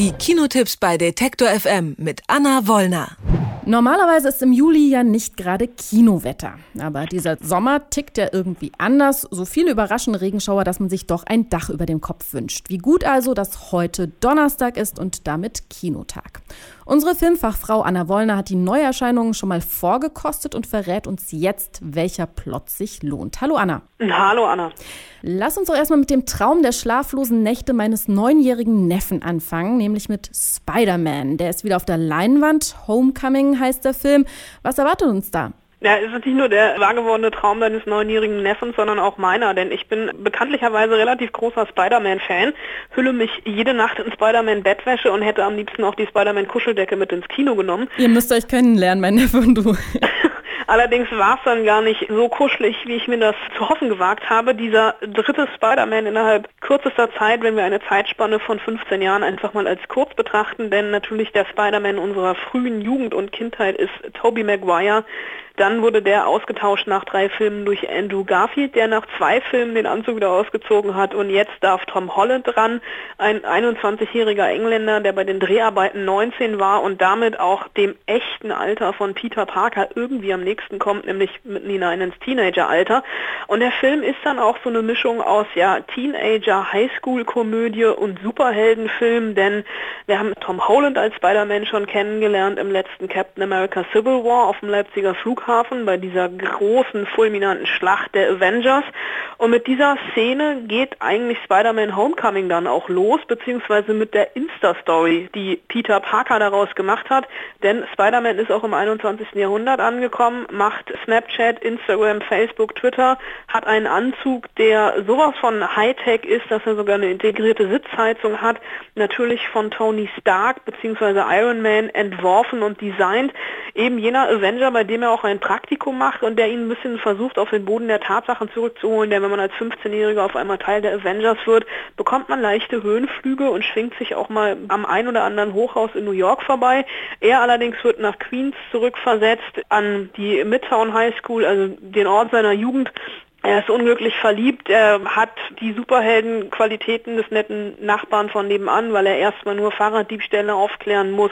Die Kinotipps bei Detektor FM mit Anna Wollner. Normalerweise ist im Juli ja nicht gerade Kinowetter. Aber dieser Sommer tickt ja irgendwie anders. So viele überraschende Regenschauer, dass man sich doch ein Dach über dem Kopf wünscht. Wie gut also, dass heute Donnerstag ist und damit Kinotag. Unsere Filmfachfrau Anna Wollner hat die Neuerscheinungen schon mal vorgekostet und verrät uns jetzt, welcher Plot sich lohnt. Hallo Anna. Hallo Anna. Lass uns doch erstmal mit dem Traum der schlaflosen Nächte meines neunjährigen Neffen anfangen, nämlich mit Spider-Man. Der ist wieder auf der Leinwand. Homecoming heißt der Film. Was erwartet uns da? Ja, es ist nicht nur der wahrgewordene Traum deines neunjährigen Neffens, sondern auch meiner, denn ich bin bekanntlicherweise relativ großer Spider-Man-Fan, hülle mich jede Nacht in Spider-Man-Bettwäsche und hätte am liebsten auch die Spider-Man-Kuscheldecke mit ins Kino genommen. Ihr müsst euch kennenlernen, mein Neffe und du. Allerdings war es dann gar nicht so kuschelig, wie ich mir das zu hoffen gewagt habe. Dieser dritte Spider-Man innerhalb kürzester Zeit, wenn wir eine Zeitspanne von 15 Jahren einfach mal als kurz betrachten, denn natürlich der Spider-Man unserer frühen Jugend und Kindheit ist Tobey Maguire, dann wurde der ausgetauscht nach drei Filmen durch Andrew Garfield, der nach zwei Filmen den Anzug wieder ausgezogen hat. Und jetzt darf Tom Holland dran, ein 21-jähriger Engländer, der bei den Dreharbeiten 19 war und damit auch dem echten Alter von Peter Parker irgendwie am nächsten kommt, nämlich mitten hinein ins Teenageralter. Und der Film ist dann auch so eine Mischung aus ja, Teenager, Highschool-Komödie und Superheldenfilm, denn wir haben Tom Holland als Spider-Man schon kennengelernt im letzten Captain America Civil War auf dem Leipziger Flughafen. Flughafen bei dieser großen, fulminanten Schlacht der Avengers. Und mit dieser Szene geht eigentlich Spider-Man Homecoming dann auch los, beziehungsweise mit der Insta-Story, die Peter Parker daraus gemacht hat. Denn Spider-Man ist auch im 21. Jahrhundert angekommen, macht Snapchat, Instagram, Facebook, Twitter, hat einen Anzug, der sowas von Hightech ist, dass er sogar eine integrierte Sitzheizung hat, natürlich von Tony Stark bzw. Iron Man entworfen und designt. Eben jener Avenger, bei dem er auch ein Praktikum macht und der ihn ein bisschen versucht, auf den Boden der Tatsachen zurückzuholen, denn wenn man als 15-Jähriger auf einmal Teil der Avengers wird, bekommt man leichte Höhenflüge und schwingt sich auch mal am ein oder anderen Hochhaus in New York vorbei. Er allerdings wird nach Queens zurückversetzt an die Midtown High School, also den Ort seiner Jugend, er ist unglücklich verliebt, er hat die Superheldenqualitäten des netten Nachbarn von nebenan, weil er erstmal nur Fahrraddiebstähle aufklären muss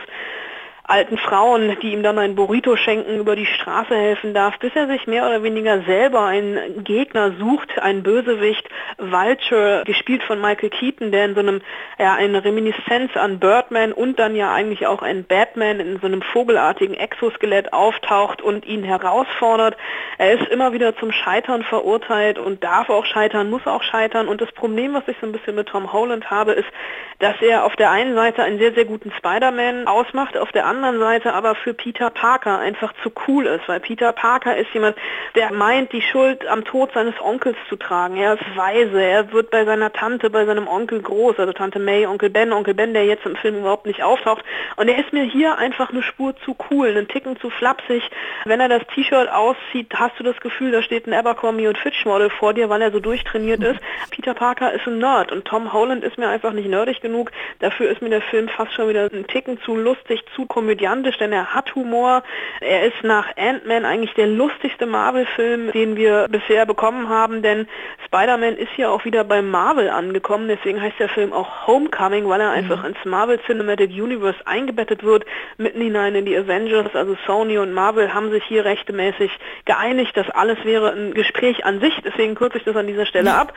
alten Frauen, die ihm dann ein Burrito schenken, über die Straße helfen darf, bis er sich mehr oder weniger selber einen Gegner sucht, einen Bösewicht, Vulture, gespielt von Michael Keaton, der in so einem, ja, eine Reminiszenz an Birdman und dann ja eigentlich auch ein Batman in so einem vogelartigen Exoskelett auftaucht und ihn herausfordert. Er ist immer wieder zum Scheitern verurteilt und darf auch scheitern, muss auch scheitern. Und das Problem, was ich so ein bisschen mit Tom Holland habe, ist, dass er auf der einen Seite einen sehr, sehr guten Spider-Man ausmacht, auf der anderen anderen Seite aber für Peter Parker einfach zu cool ist, weil Peter Parker ist jemand, der meint, die Schuld am Tod seines Onkels zu tragen. Er ist weise, er wird bei seiner Tante, bei seinem Onkel groß, also Tante May, Onkel Ben, Onkel Ben, der jetzt im Film überhaupt nicht auftaucht. Und er ist mir hier einfach eine Spur zu cool, einen Ticken zu flapsig. Wenn er das T-Shirt auszieht, hast du das Gefühl, da steht ein Abercrombie und Fitch Model vor dir, weil er so durchtrainiert ist. Peter Parker ist ein Nerd und Tom Holland ist mir einfach nicht nerdig genug. Dafür ist mir der Film fast schon wieder ein Ticken zu lustig, zu komödiantisch komödiantisch, denn er hat Humor. Er ist nach Ant-Man eigentlich der lustigste Marvel-Film, den wir bisher bekommen haben, denn Spider-Man ist ja auch wieder bei Marvel angekommen, deswegen heißt der Film auch Homecoming, weil er einfach mhm. ins Marvel Cinematic Universe eingebettet wird, mitten hinein in die Avengers, also Sony und Marvel haben sich hier rechtmäßig geeinigt, das alles wäre ein Gespräch an sich, deswegen kürze ich das an dieser Stelle ab.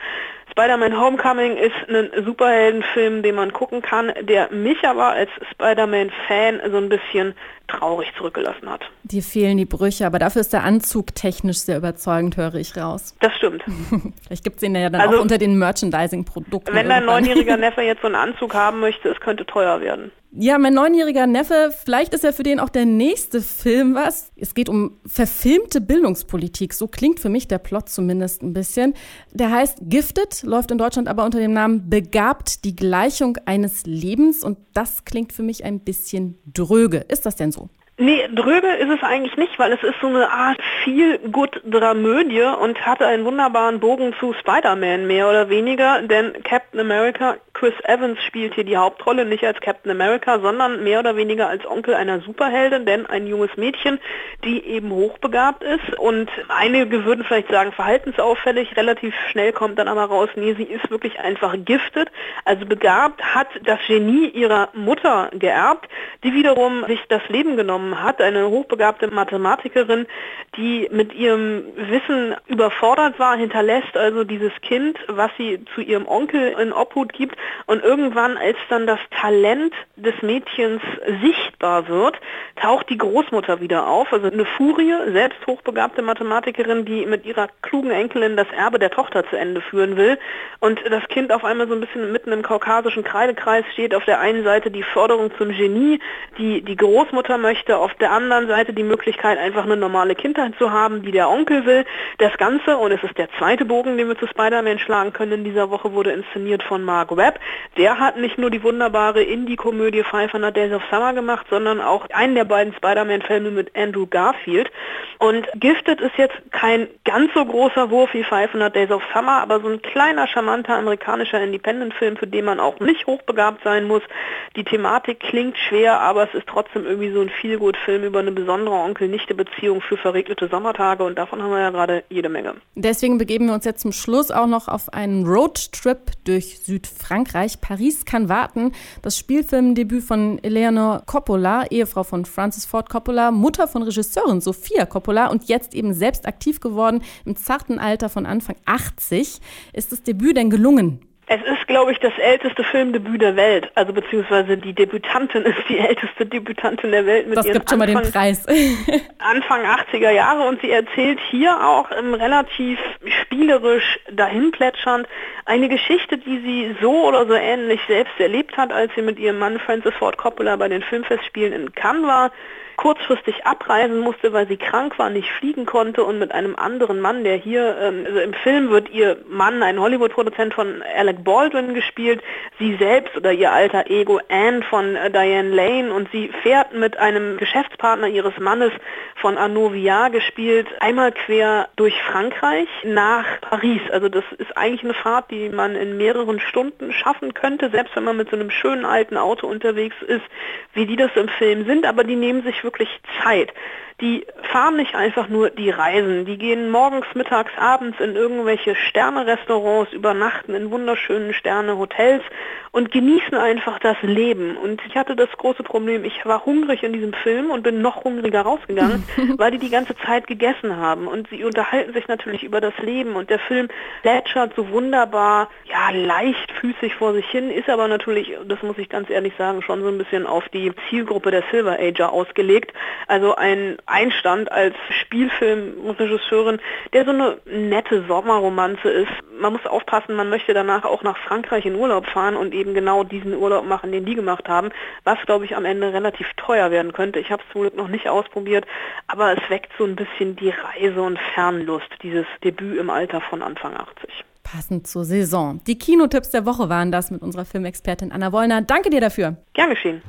Spider-Man Homecoming ist ein Superheldenfilm, den man gucken kann, der mich aber als Spider-Man-Fan so ein bisschen traurig zurückgelassen hat. Dir fehlen die Brüche, aber dafür ist der Anzug technisch sehr überzeugend, höre ich raus. Das stimmt. Vielleicht gibt es den ja dann also, auch unter den Merchandising-Produkten. Wenn dein neunjähriger Neffe jetzt so einen Anzug haben möchte, es könnte teuer werden. Ja, mein neunjähriger Neffe, vielleicht ist ja für den auch der nächste Film was. Es geht um verfilmte Bildungspolitik. So klingt für mich der Plot zumindest ein bisschen. Der heißt Gifted, läuft in Deutschland aber unter dem Namen Begabt, die Gleichung eines Lebens. Und das klingt für mich ein bisschen dröge. Ist das denn so? Nee, dröge ist es eigentlich nicht, weil es ist so eine Art viel gut Dramödie und hatte einen wunderbaren Bogen zu Spider-Man mehr oder weniger, denn Captain America, Chris Evans spielt hier die Hauptrolle, nicht als Captain America, sondern mehr oder weniger als Onkel einer Superheldin, denn ein junges Mädchen, die eben hochbegabt ist. Und einige würden vielleicht sagen verhaltensauffällig, relativ schnell kommt dann aber raus, nee, sie ist wirklich einfach giftet, also begabt, hat das Genie ihrer Mutter geerbt, die wiederum sich das Leben genommen hat, eine hochbegabte Mathematikerin, die mit ihrem Wissen überfordert war, hinterlässt also dieses Kind, was sie zu ihrem Onkel in Obhut gibt. Und irgendwann, als dann das Talent des Mädchens sichtbar wird, taucht die Großmutter wieder auf, also eine Furie, selbst hochbegabte Mathematikerin, die mit ihrer klugen Enkelin das Erbe der Tochter zu Ende führen will. Und das Kind auf einmal so ein bisschen mitten im kaukasischen Kreidekreis steht, auf der einen Seite die Förderung zum Genie, die die Großmutter möchte, auf der anderen Seite die Möglichkeit, einfach eine normale Kindheit zu haben, die der Onkel will. Das Ganze, und es ist der zweite Bogen, den wir zu Spider-Man schlagen können in dieser Woche, wurde inszeniert von Mark Webb. Der hat nicht nur die wunderbare Indie-Komödie 500 Days of Summer gemacht, sondern auch einen der beiden Spider-Man-Filme mit Andrew Garfield. Und Gifted ist jetzt kein ganz so großer Wurf wie 500 Days of Summer, aber so ein kleiner, charmanter amerikanischer Independent-Film, für den man auch nicht hochbegabt sein muss. Die Thematik klingt schwer, aber es ist trotzdem irgendwie so ein viel Hollywood-Film über eine besondere Onkel-Nichte-Beziehung für verregnete Sommertage und davon haben wir ja gerade jede Menge. Deswegen begeben wir uns jetzt zum Schluss auch noch auf einen Roadtrip durch Südfrankreich. Paris kann warten. Das Spielfilmdebüt von Eleanor Coppola, Ehefrau von Francis Ford Coppola, Mutter von Regisseurin Sophia Coppola und jetzt eben selbst aktiv geworden im zarten Alter von Anfang 80. Ist das Debüt denn gelungen? Es ist, glaube ich, das älteste Filmdebüt der Welt. Also beziehungsweise die Debütantin ist die älteste Debütantin der Welt mit das gibt schon Anfang, mal den Preis. Anfang 80er Jahre und sie erzählt hier auch ähm, relativ spielerisch dahinplätschernd eine Geschichte, die sie so oder so ähnlich selbst erlebt hat, als sie mit ihrem Mann Francis Ford Coppola bei den Filmfestspielen in Cannes war kurzfristig abreisen musste, weil sie krank war, nicht fliegen konnte und mit einem anderen Mann, der hier, ähm, also im Film wird ihr Mann, ein Hollywood-Produzent von Alec Baldwin gespielt, sie selbst oder ihr alter Ego Anne von äh, Diane Lane und sie fährt mit einem Geschäftspartner ihres Mannes von Arnaud Viard gespielt, einmal quer durch Frankreich nach Paris. Also das ist eigentlich eine Fahrt, die man in mehreren Stunden schaffen könnte, selbst wenn man mit so einem schönen alten Auto unterwegs ist, wie die das im Film sind, aber die nehmen sich wirklich Zeit die fahren nicht einfach nur die Reisen, die gehen morgens, mittags, abends in irgendwelche Sterne-Restaurants, übernachten in wunderschönen Sterne-Hotels und genießen einfach das Leben. Und ich hatte das große Problem, ich war hungrig in diesem Film und bin noch hungriger rausgegangen, weil die die ganze Zeit gegessen haben. Und sie unterhalten sich natürlich über das Leben und der Film plätschert so wunderbar, ja, leichtfüßig vor sich hin, ist aber natürlich, das muss ich ganz ehrlich sagen, schon so ein bisschen auf die Zielgruppe der Silver Ager ausgelegt. Also ein Einstand als Spielfilmregisseurin, der so eine nette Sommerromanze ist. Man muss aufpassen, man möchte danach auch nach Frankreich in Urlaub fahren und eben genau diesen Urlaub machen, den die gemacht haben, was glaube ich am Ende relativ teuer werden könnte. Ich habe es zum Glück noch nicht ausprobiert, aber es weckt so ein bisschen die Reise und Fernlust, dieses Debüt im Alter von Anfang 80 passend zur Saison. Die Kinotipps der Woche waren das mit unserer Filmexpertin Anna Wollner. Danke dir dafür. Gern geschehen.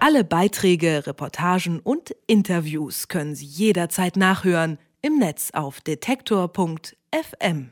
Alle Beiträge, Reportagen und Interviews können Sie jederzeit nachhören im Netz auf detektor.fm.